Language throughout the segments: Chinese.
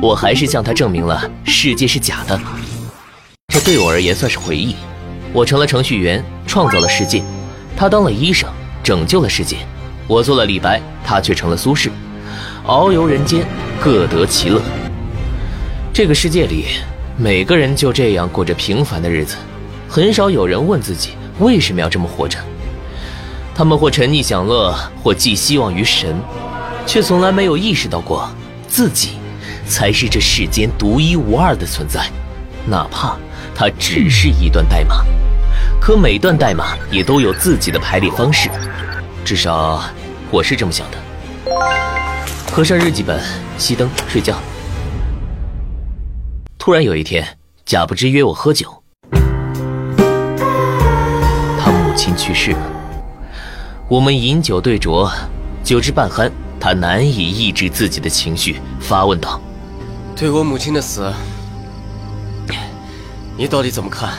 我还是向他证明了世界是假的。这对我而言算是回忆。我成了程序员，创造了世界；他当了医生，拯救了世界。我做了李白，他却成了苏轼。遨游人间，各得其乐。这个世界里，每个人就这样过着平凡的日子，很少有人问自己为什么要这么活着。他们或沉溺享乐，或寄希望于神，却从来没有意识到过自己才是这世间独一无二的存在，哪怕它只是一段代码。可每段代码也都有自己的排列方式，至少我是这么想的。合上日记本，熄灯睡觉。突然有一天，贾不知约我喝酒，他母亲去世了。我们饮酒对酌，酒至半酣，他难以抑制自己的情绪，发问道：“对我母亲的死，你到底怎么看？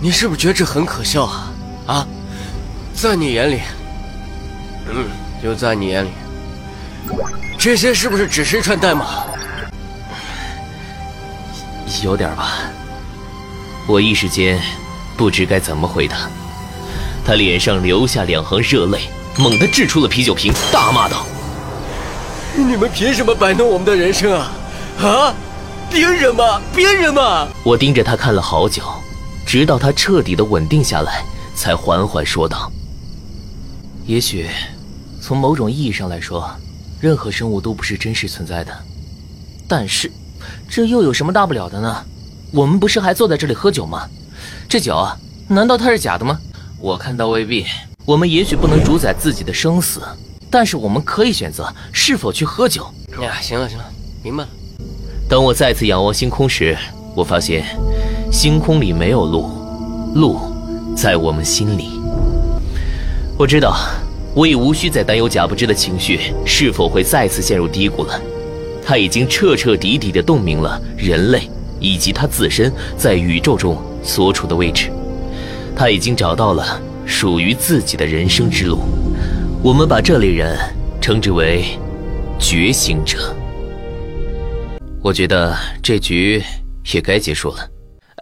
你是不是觉得这很可笑啊？啊，在你眼里，嗯，就在你眼里，这些是不是只是一串代码？有点吧。我一时间不知该怎么回答。”他脸上流下两行热泪，猛地掷出了啤酒瓶，大骂道：“你们凭什么摆弄我们的人生啊？啊，别人嘛，别人嘛？”我盯着他看了好久，直到他彻底的稳定下来，才缓缓说道：“也许，从某种意义上来说，任何生物都不是真实存在的。但是，这又有什么大不了的呢？我们不是还坐在这里喝酒吗？这酒啊，难道它是假的吗？”我看到未必，我们也许不能主宰自己的生死，但是我们可以选择是否去喝酒。哎呀，行了行了，明白了。当我再次仰望星空时，我发现星空里没有路，路在我们心里。我知道，我已无需再担忧贾不知的情绪是否会再次陷入低谷了。他已经彻彻底底地洞明了人类以及他自身在宇宙中所处的位置。他已经找到了属于自己的人生之路，我们把这类人称之为觉醒者。我觉得这局也该结束了。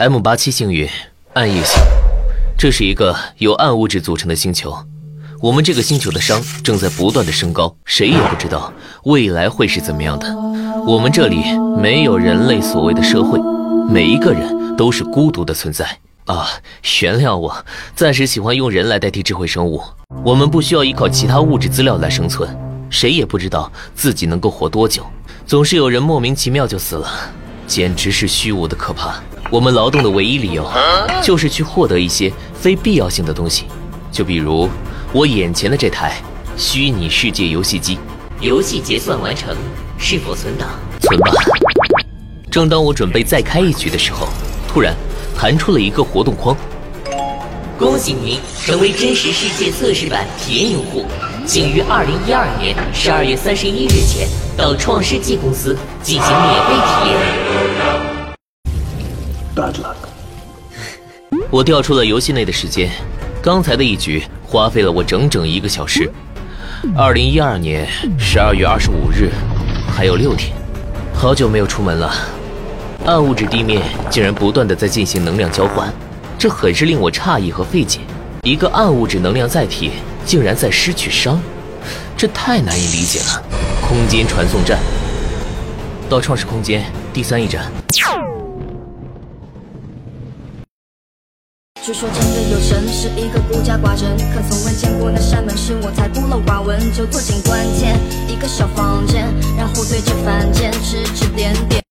M 八七星云，暗夜星，这是一个由暗物质组成的星球。我们这个星球的伤正在不断的升高，谁也不知道未来会是怎么样的。我们这里没有人类所谓的社会，每一个人都是孤独的存在。啊，原谅我，暂时喜欢用人来代替智慧生物。我们不需要依靠其他物质资料来生存，谁也不知道自己能够活多久。总是有人莫名其妙就死了，简直是虚无的可怕。我们劳动的唯一理由，就是去获得一些非必要性的东西，就比如我眼前的这台虚拟世界游戏机。游戏结算完成，是否存档？存吧。正当我准备再开一局的时候，突然。弹出了一个活动框，恭喜您成为真实世界测试版体验用户，请于二零一二年十二月三十一日前到创世纪公司进行免费体验。Bad luck。我调出了游戏内的时间，刚才的一局花费了我整整一个小时。二零一二年十二月二十五日，还有六天，好久没有出门了。暗物质地面竟然不断的在进行能量交换，这很是令我诧异和费解。一个暗物质能量载体竟然在失去伤，这太难以理解了。空间传送站，到创世空间第三驿站。据说真的有神，是一个孤家寡人，可从未见过那扇门，是我太孤陋寡闻。就坐井观天一个小房间，然后对着凡间指指点点。